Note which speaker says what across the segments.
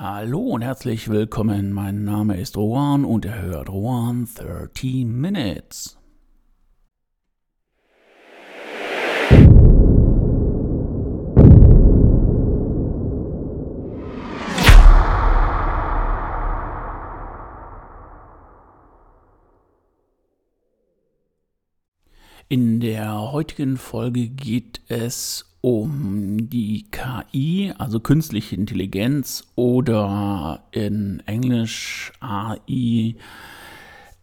Speaker 1: Hallo und herzlich willkommen. Mein Name ist Rohan und ihr hört Rohan 30 Minutes. In der heutigen Folge geht es um die KI, also künstliche Intelligenz oder in Englisch AI,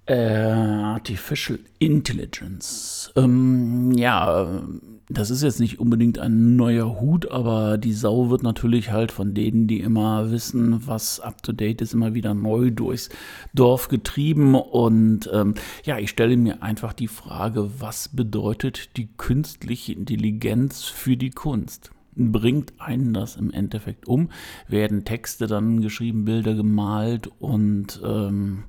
Speaker 1: äh, Artificial Intelligence. Ähm, ja, das ist jetzt nicht unbedingt ein neuer Hut, aber die Sau wird natürlich halt von denen, die immer wissen, was up-to-date ist, immer wieder neu durchs Dorf getrieben. Und ähm, ja, ich stelle mir einfach die Frage, was bedeutet die künstliche Intelligenz für die Kunst? Bringt einen das im Endeffekt um? Werden Texte dann geschrieben, Bilder gemalt und ähm,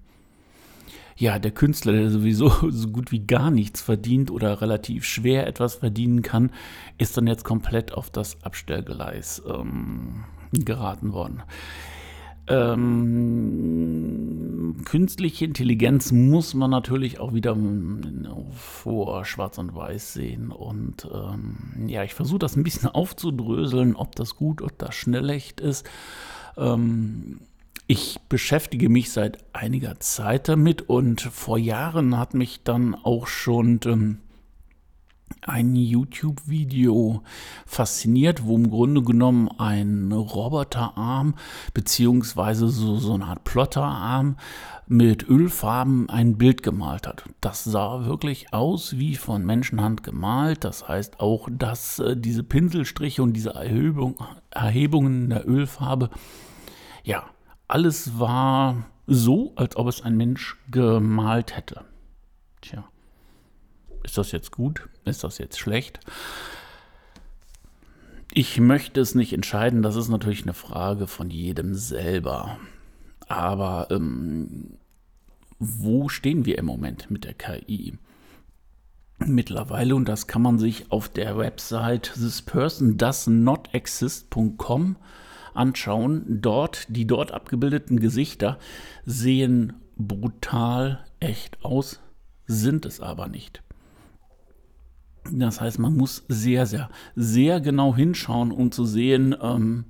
Speaker 1: ja, der Künstler, der sowieso so gut wie gar nichts verdient oder relativ schwer etwas verdienen kann, ist dann jetzt komplett auf das Abstellgleis ähm, geraten worden. Ähm, künstliche Intelligenz muss man natürlich auch wieder vor Schwarz und Weiß sehen. Und ähm, ja, ich versuche das ein bisschen aufzudröseln, ob das gut oder das schlecht ist. Ähm, ich beschäftige mich seit einiger Zeit damit und vor Jahren hat mich dann auch schon ähm, ein YouTube-Video fasziniert, wo im Grunde genommen ein Roboterarm beziehungsweise so, so eine Art Plotterarm mit Ölfarben ein Bild gemalt hat. Das sah wirklich aus wie von Menschenhand gemalt. Das heißt auch, dass äh, diese Pinselstriche und diese Erhebung, Erhebungen der Ölfarbe ja alles war so, als ob es ein Mensch gemalt hätte. Tja, ist das jetzt gut? Ist das jetzt schlecht? Ich möchte es nicht entscheiden, das ist natürlich eine Frage von jedem selber. Aber ähm, wo stehen wir im Moment mit der KI? Mittlerweile, und das kann man sich auf der Website thispersondoesnotexist.com anschauen, dort, die dort abgebildeten Gesichter sehen brutal echt aus, sind es aber nicht. Das heißt, man muss sehr, sehr, sehr genau hinschauen, um zu sehen, ähm,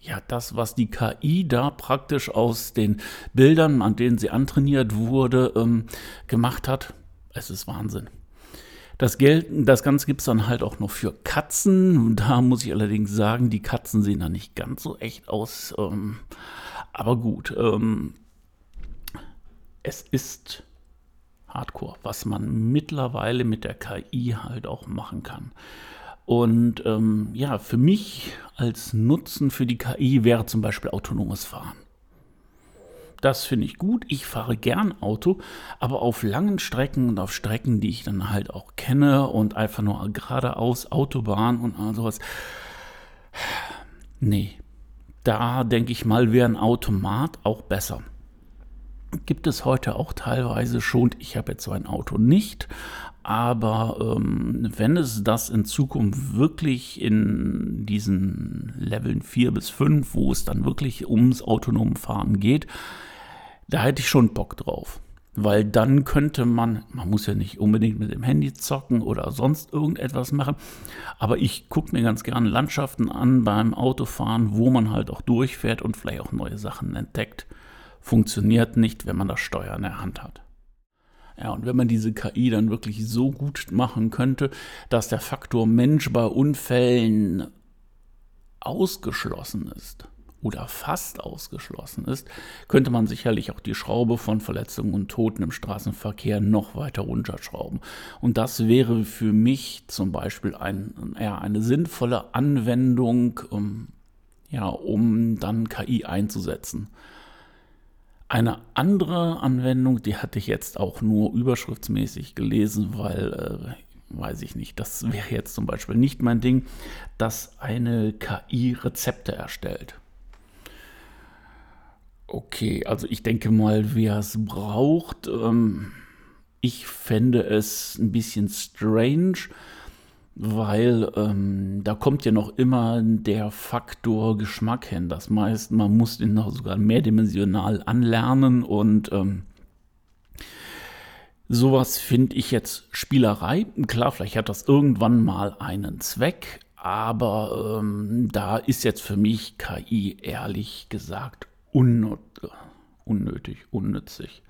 Speaker 1: ja, das, was die KI da praktisch aus den Bildern, an denen sie antrainiert wurde, ähm, gemacht hat. Es ist Wahnsinn. Das, Geld, das Ganze gibt es dann halt auch noch für Katzen. Da muss ich allerdings sagen, die Katzen sehen da nicht ganz so echt aus. Ähm, aber gut, ähm, es ist Hardcore, was man mittlerweile mit der KI halt auch machen kann. Und ähm, ja, für mich als Nutzen für die KI wäre zum Beispiel autonomes Fahren. Das finde ich gut. Ich fahre gern Auto, aber auf langen Strecken und auf Strecken, die ich dann halt auch kenne und einfach nur geradeaus Autobahn und all sowas. Nee, da denke ich mal, wäre ein Automat auch besser. Gibt es heute auch teilweise schon, ich habe jetzt so ein Auto nicht, aber ähm, wenn es das in Zukunft wirklich in diesen Leveln 4 bis 5, wo es dann wirklich ums autonome Fahren geht, da hätte ich schon Bock drauf. Weil dann könnte man, man muss ja nicht unbedingt mit dem Handy zocken oder sonst irgendetwas machen, aber ich gucke mir ganz gerne Landschaften an beim Autofahren, wo man halt auch durchfährt und vielleicht auch neue Sachen entdeckt. Funktioniert nicht, wenn man das Steuer in der Hand hat. Ja, und wenn man diese KI dann wirklich so gut machen könnte, dass der Faktor Mensch bei Unfällen ausgeschlossen ist, oder fast ausgeschlossen ist, könnte man sicherlich auch die Schraube von Verletzungen und Toten im Straßenverkehr noch weiter runterschrauben. Und das wäre für mich zum Beispiel ein, ja, eine sinnvolle Anwendung, um, ja, um dann KI einzusetzen. Eine andere Anwendung, die hatte ich jetzt auch nur überschriftsmäßig gelesen, weil äh, weiß ich nicht, das wäre jetzt zum Beispiel nicht mein Ding, dass eine KI Rezepte erstellt. Okay, also ich denke mal, wer es braucht, ähm, ich fände es ein bisschen strange, weil ähm, da kommt ja noch immer der Faktor Geschmack hin. Das heißt, man muss den noch sogar mehrdimensional anlernen und ähm, sowas finde ich jetzt Spielerei. Klar, vielleicht hat das irgendwann mal einen Zweck, aber ähm, da ist jetzt für mich KI ehrlich gesagt unnötig, unnützig,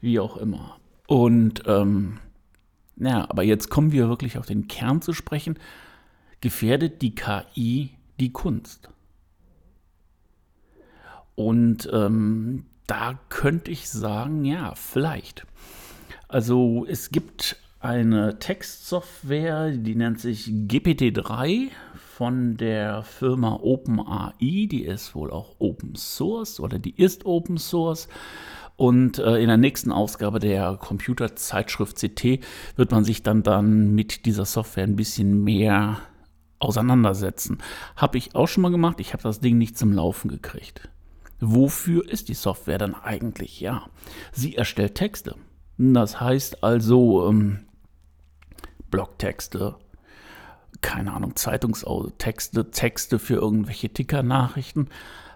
Speaker 1: wie auch immer. Und ähm, ja, aber jetzt kommen wir wirklich auf den Kern zu sprechen. Gefährdet die KI die Kunst? Und ähm, da könnte ich sagen, ja, vielleicht. Also es gibt eine Textsoftware, die nennt sich GPT-3 von der Firma OpenAI. Die ist wohl auch Open Source oder die ist Open Source. Und äh, in der nächsten Ausgabe der Computerzeitschrift CT wird man sich dann, dann mit dieser Software ein bisschen mehr auseinandersetzen. Habe ich auch schon mal gemacht. Ich habe das Ding nicht zum Laufen gekriegt. Wofür ist die Software dann eigentlich? Ja, sie erstellt Texte. Das heißt also ähm, Blogtexte, keine Ahnung, Zeitungstexte, Texte für irgendwelche Ticker-Nachrichten,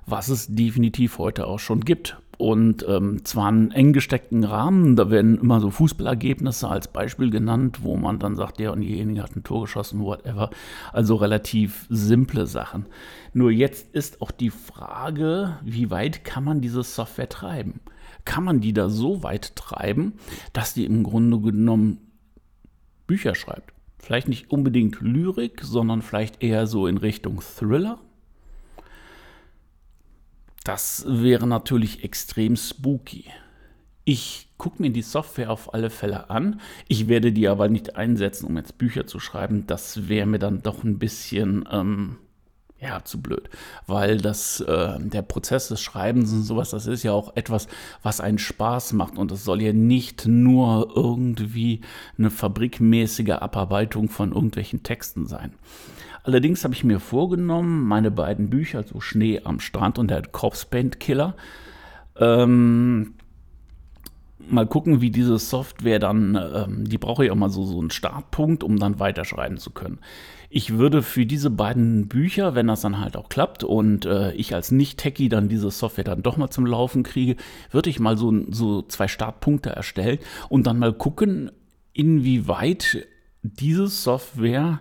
Speaker 1: was es definitiv heute auch schon gibt und ähm, zwar einen eng gesteckten Rahmen. Da werden immer so Fußballergebnisse als Beispiel genannt, wo man dann sagt, der und diejenige hat ein Tor geschossen, whatever. Also relativ simple Sachen. Nur jetzt ist auch die Frage, wie weit kann man diese Software treiben? Kann man die da so weit treiben, dass die im Grunde genommen Bücher schreibt? Vielleicht nicht unbedingt Lyrik, sondern vielleicht eher so in Richtung Thriller das wäre natürlich extrem spooky. Ich gucke mir die Software auf alle Fälle an. Ich werde die aber nicht einsetzen, um jetzt Bücher zu schreiben. Das wäre mir dann doch ein bisschen ähm, ja, zu blöd. Weil das, äh, der Prozess des Schreibens und sowas, das ist ja auch etwas, was einen Spaß macht. Und es soll ja nicht nur irgendwie eine fabrikmäßige Abarbeitung von irgendwelchen Texten sein. Allerdings habe ich mir vorgenommen, meine beiden Bücher, so Schnee am Strand und der Corpse Killer, ähm, mal gucken, wie diese Software dann, ähm, die brauche ich auch mal so, so einen Startpunkt, um dann weiterschreiben zu können. Ich würde für diese beiden Bücher, wenn das dann halt auch klappt und äh, ich als Nicht-Techie dann diese Software dann doch mal zum Laufen kriege, würde ich mal so, so zwei Startpunkte erstellen und dann mal gucken, inwieweit diese Software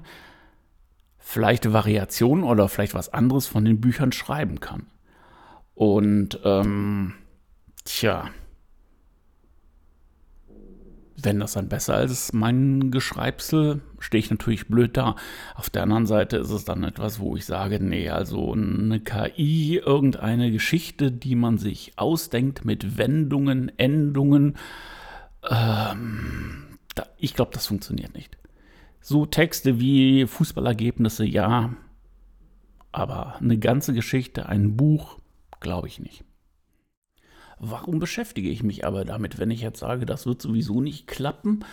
Speaker 1: vielleicht Variationen oder vielleicht was anderes von den Büchern schreiben kann. Und ähm, tja, wenn das dann besser ist, mein Geschreibsel, stehe ich natürlich blöd da. Auf der anderen Seite ist es dann etwas, wo ich sage, nee, also eine KI, irgendeine Geschichte, die man sich ausdenkt mit Wendungen, Endungen, ähm, da, ich glaube, das funktioniert nicht. So Texte wie Fußballergebnisse, ja, aber eine ganze Geschichte, ein Buch, glaube ich nicht. Warum beschäftige ich mich aber damit, wenn ich jetzt sage, das wird sowieso nicht klappen?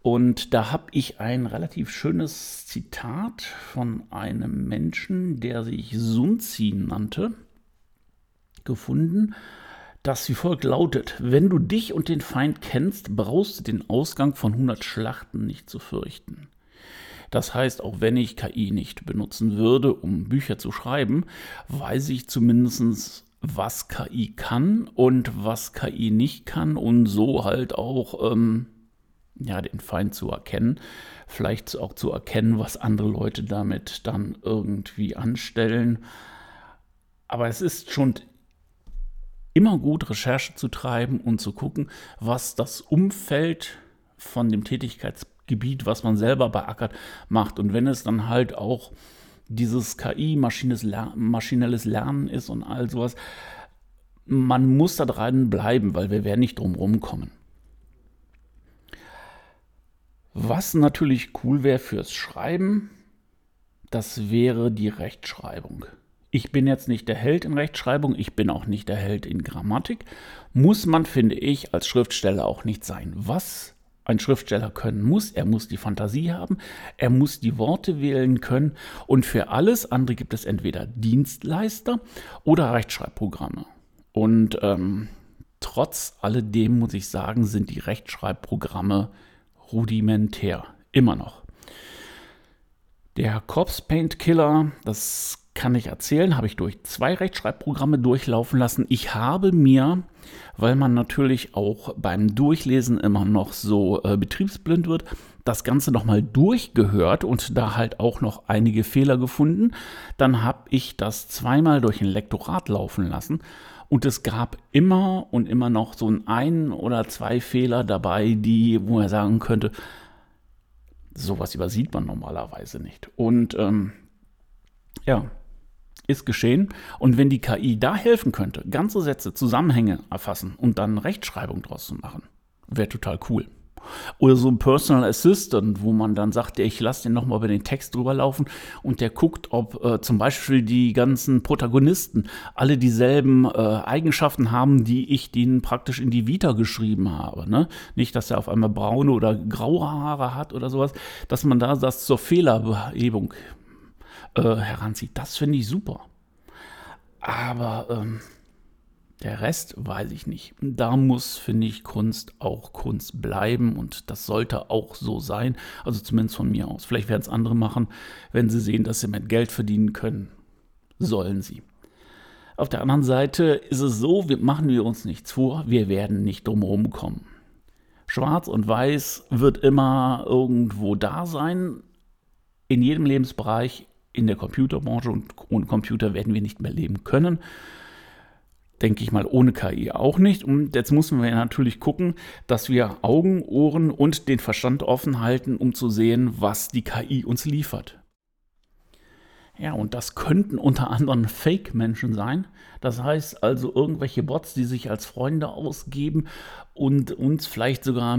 Speaker 1: Und da habe ich ein relativ schönes Zitat von einem Menschen, der sich Sunzin nannte, gefunden, das wie folgt lautet: Wenn du dich und den Feind kennst, brauchst du den Ausgang von 100 Schlachten nicht zu fürchten. Das heißt, auch wenn ich KI nicht benutzen würde, um Bücher zu schreiben, weiß ich zumindest, was KI kann und was KI nicht kann und so halt auch ähm, ja, den Feind zu erkennen. Vielleicht auch zu erkennen, was andere Leute damit dann irgendwie anstellen. Aber es ist schon immer gut, Recherche zu treiben und zu gucken, was das Umfeld von dem Tätigkeitsprozess Gebiet, was man selber beackert, macht. Und wenn es dann halt auch dieses KI, maschinelles Lernen ist und all sowas, man muss da dran bleiben, weil wir werden nicht drum rumkommen. Was natürlich cool wäre fürs Schreiben, das wäre die Rechtschreibung. Ich bin jetzt nicht der Held in Rechtschreibung, ich bin auch nicht der Held in Grammatik. Muss man, finde ich, als Schriftsteller auch nicht sein. Was ein Schriftsteller können muss. Er muss die Fantasie haben, er muss die Worte wählen können und für alles andere gibt es entweder Dienstleister oder Rechtschreibprogramme. Und ähm, trotz alledem muss ich sagen, sind die Rechtschreibprogramme rudimentär, immer noch. Der Corpse Paint Killer, das kann ich erzählen, habe ich durch zwei Rechtschreibprogramme durchlaufen lassen. Ich habe mir, weil man natürlich auch beim Durchlesen immer noch so äh, betriebsblind wird, das Ganze nochmal durchgehört und da halt auch noch einige Fehler gefunden. Dann habe ich das zweimal durch ein Lektorat laufen lassen und es gab immer und immer noch so ein oder zwei Fehler dabei, die, wo er sagen könnte, sowas übersieht man normalerweise nicht. Und ähm, ja, ist geschehen. Und wenn die KI da helfen könnte, ganze Sätze, Zusammenhänge erfassen und dann Rechtschreibung draus zu machen, wäre total cool. Oder so ein Personal Assistant, wo man dann sagt, ich lasse den nochmal über den Text drüber laufen und der guckt, ob äh, zum Beispiel die ganzen Protagonisten alle dieselben äh, Eigenschaften haben, die ich denen praktisch in die Vita geschrieben habe. Ne? Nicht, dass er auf einmal braune oder graue Haare hat oder sowas, dass man da das zur Fehlerbehebung äh, heranzieht. Das finde ich super. Aber ähm, der Rest weiß ich nicht. Da muss, finde ich, Kunst auch Kunst bleiben und das sollte auch so sein. Also zumindest von mir aus. Vielleicht werden es andere machen, wenn sie sehen, dass sie mit Geld verdienen können. Sollen sie. Auf der anderen Seite ist es so, wir machen wir uns nichts vor, wir werden nicht drumherum kommen. Schwarz und Weiß wird immer irgendwo da sein, in jedem Lebensbereich, in der Computerbranche und ohne Computer werden wir nicht mehr leben können. Denke ich mal, ohne KI auch nicht. Und jetzt müssen wir natürlich gucken, dass wir Augen, Ohren und den Verstand offen halten, um zu sehen, was die KI uns liefert. Ja, und das könnten unter anderem Fake-Menschen sein. Das heißt also irgendwelche Bots, die sich als Freunde ausgeben und uns vielleicht sogar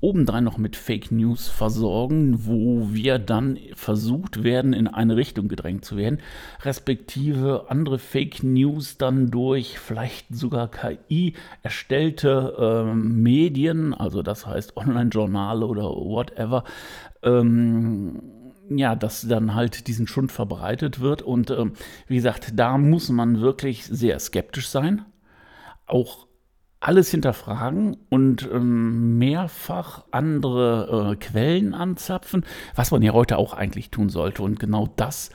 Speaker 1: obendrein noch mit Fake News versorgen, wo wir dann versucht werden, in eine Richtung gedrängt zu werden, respektive andere Fake News dann durch vielleicht sogar KI erstellte äh, Medien, also das heißt Online-Journale oder whatever, ähm, ja, dass dann halt diesen Schund verbreitet wird. Und ähm, wie gesagt, da muss man wirklich sehr skeptisch sein. Auch alles hinterfragen und ähm, mehrfach andere äh, Quellen anzapfen, was man ja heute auch eigentlich tun sollte. Und genau das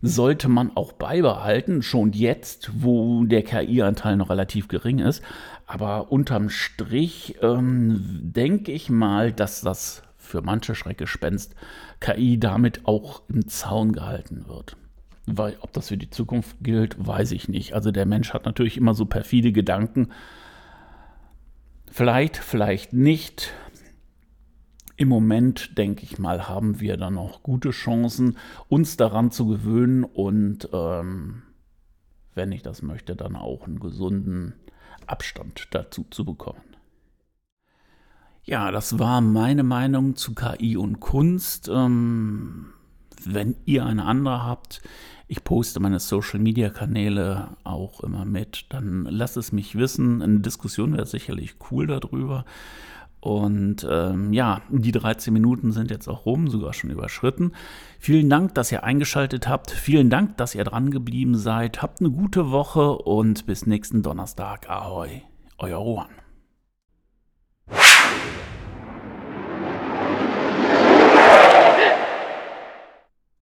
Speaker 1: sollte man auch beibehalten, schon jetzt, wo der KI-Anteil noch relativ gering ist. Aber unterm Strich ähm, denke ich mal, dass das für manche Schreckgespenst KI damit auch im Zaun gehalten wird. Weil, ob das für die Zukunft gilt, weiß ich nicht. Also der Mensch hat natürlich immer so perfide Gedanken. Vielleicht, vielleicht nicht. Im Moment, denke ich mal, haben wir dann noch gute Chancen, uns daran zu gewöhnen und, ähm, wenn ich das möchte, dann auch einen gesunden Abstand dazu zu bekommen. Ja, das war meine Meinung zu KI und Kunst. Ähm, wenn ihr eine andere habt, ich poste meine Social-Media-Kanäle auch immer mit, dann lasst es mich wissen. Eine Diskussion wäre sicherlich cool darüber. Und ähm, ja, die 13 Minuten sind jetzt auch rum, sogar schon überschritten. Vielen Dank, dass ihr eingeschaltet habt. Vielen Dank, dass ihr dran geblieben seid. Habt eine gute Woche und bis nächsten Donnerstag. Ahoi, euer Rohan.